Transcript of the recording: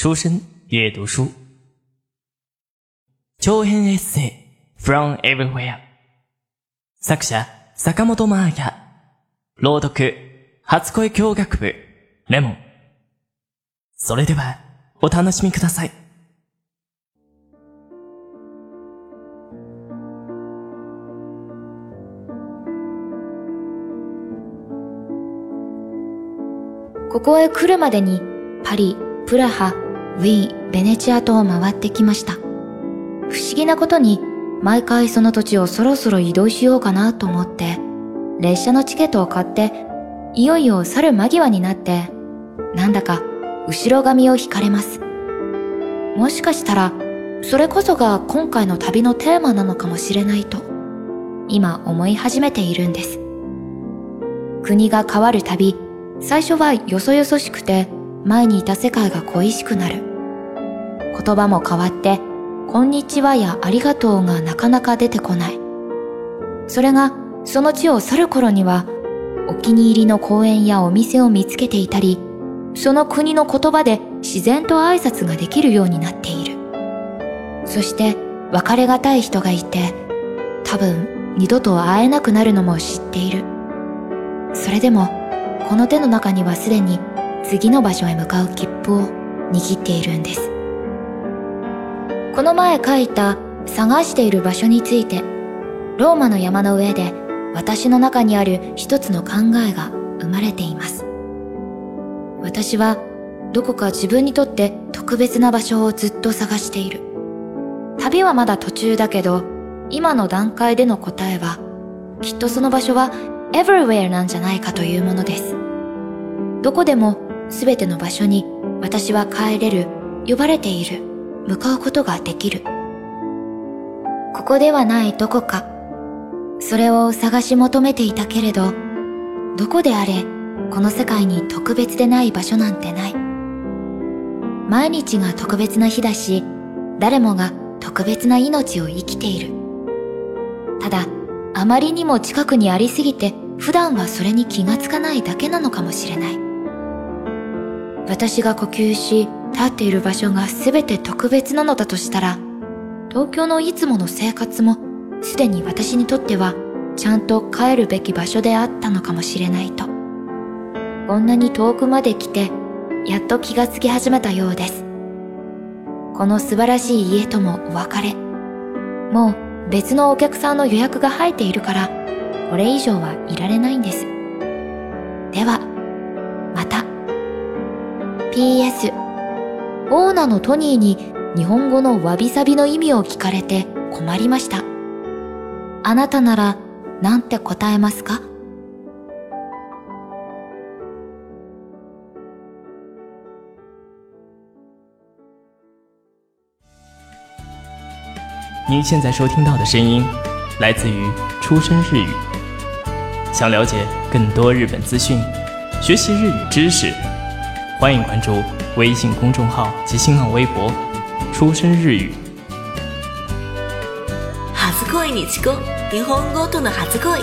书生阅读书，長編エッセイ From Everywhere 作者坂本真綾朗読初恋教学部レモン。それではお楽しみください。ここへ来るまでにパリ、プラハ、ウィーン、ベネチアと回ってきました。不思議なことに毎回その土地をそろそろ移動しようかなと思って列車のチケットを買っていよいよ去る間際になってなんだか後ろ髪を引かれます。もしかしたらそれこそが今回の旅のテーマなのかもしれないと今思い始めているんです。国が変わる旅最初はよそよそしくて前にいた世界が恋しくなる。言葉も変わって、こんにちはやありがとうがなかなか出てこない。それがその地を去る頃には、お気に入りの公園やお店を見つけていたり、その国の言葉で自然と挨拶ができるようになっている。そして別れがたい人がいて、多分二度と会えなくなるのも知っている。それでも、この手の中にはすでに次の場所へ向かう切符を握っているんです。この前書いた探している場所について、ローマの山の上で私の中にある一つの考えが生まれています。私はどこか自分にとって特別な場所をずっと探している。旅はまだ途中だけど、今の段階での答えは、きっとその場所は everywhere なんじゃないかというものです。どこでもすべての場所に私は帰れる、呼ばれている、向かうことができる。ここではないどこか、それを探し求めていたけれど、どこであれ、この世界に特別でない場所なんてない。毎日が特別な日だし、誰もが特別な命を生きている。ただ、あまりにも近くにありすぎて、普段はそれに気がつかないだけなのかもしれない。私が呼吸し、立っている場所が全て特別なのだとしたら、東京のいつもの生活も、すでに私にとっては、ちゃんと帰るべき場所であったのかもしれないと。こんなに遠くまで来て、やっと気がつき始めたようです。この素晴らしい家ともお別れ。もう別のお客さんの予約が入っているから、これ以上はいられないんです。では、PS オーナーのトニーに日本語のわびさびの意味を聞かれて困りました。あなたならなんて答えますか？您现在收听到的声音来自于出生日语。想了解更多日本资讯，学习日语知识，欢迎关注微信公众号及新浪微博“出生日语初恋に遅刻日本語との初恋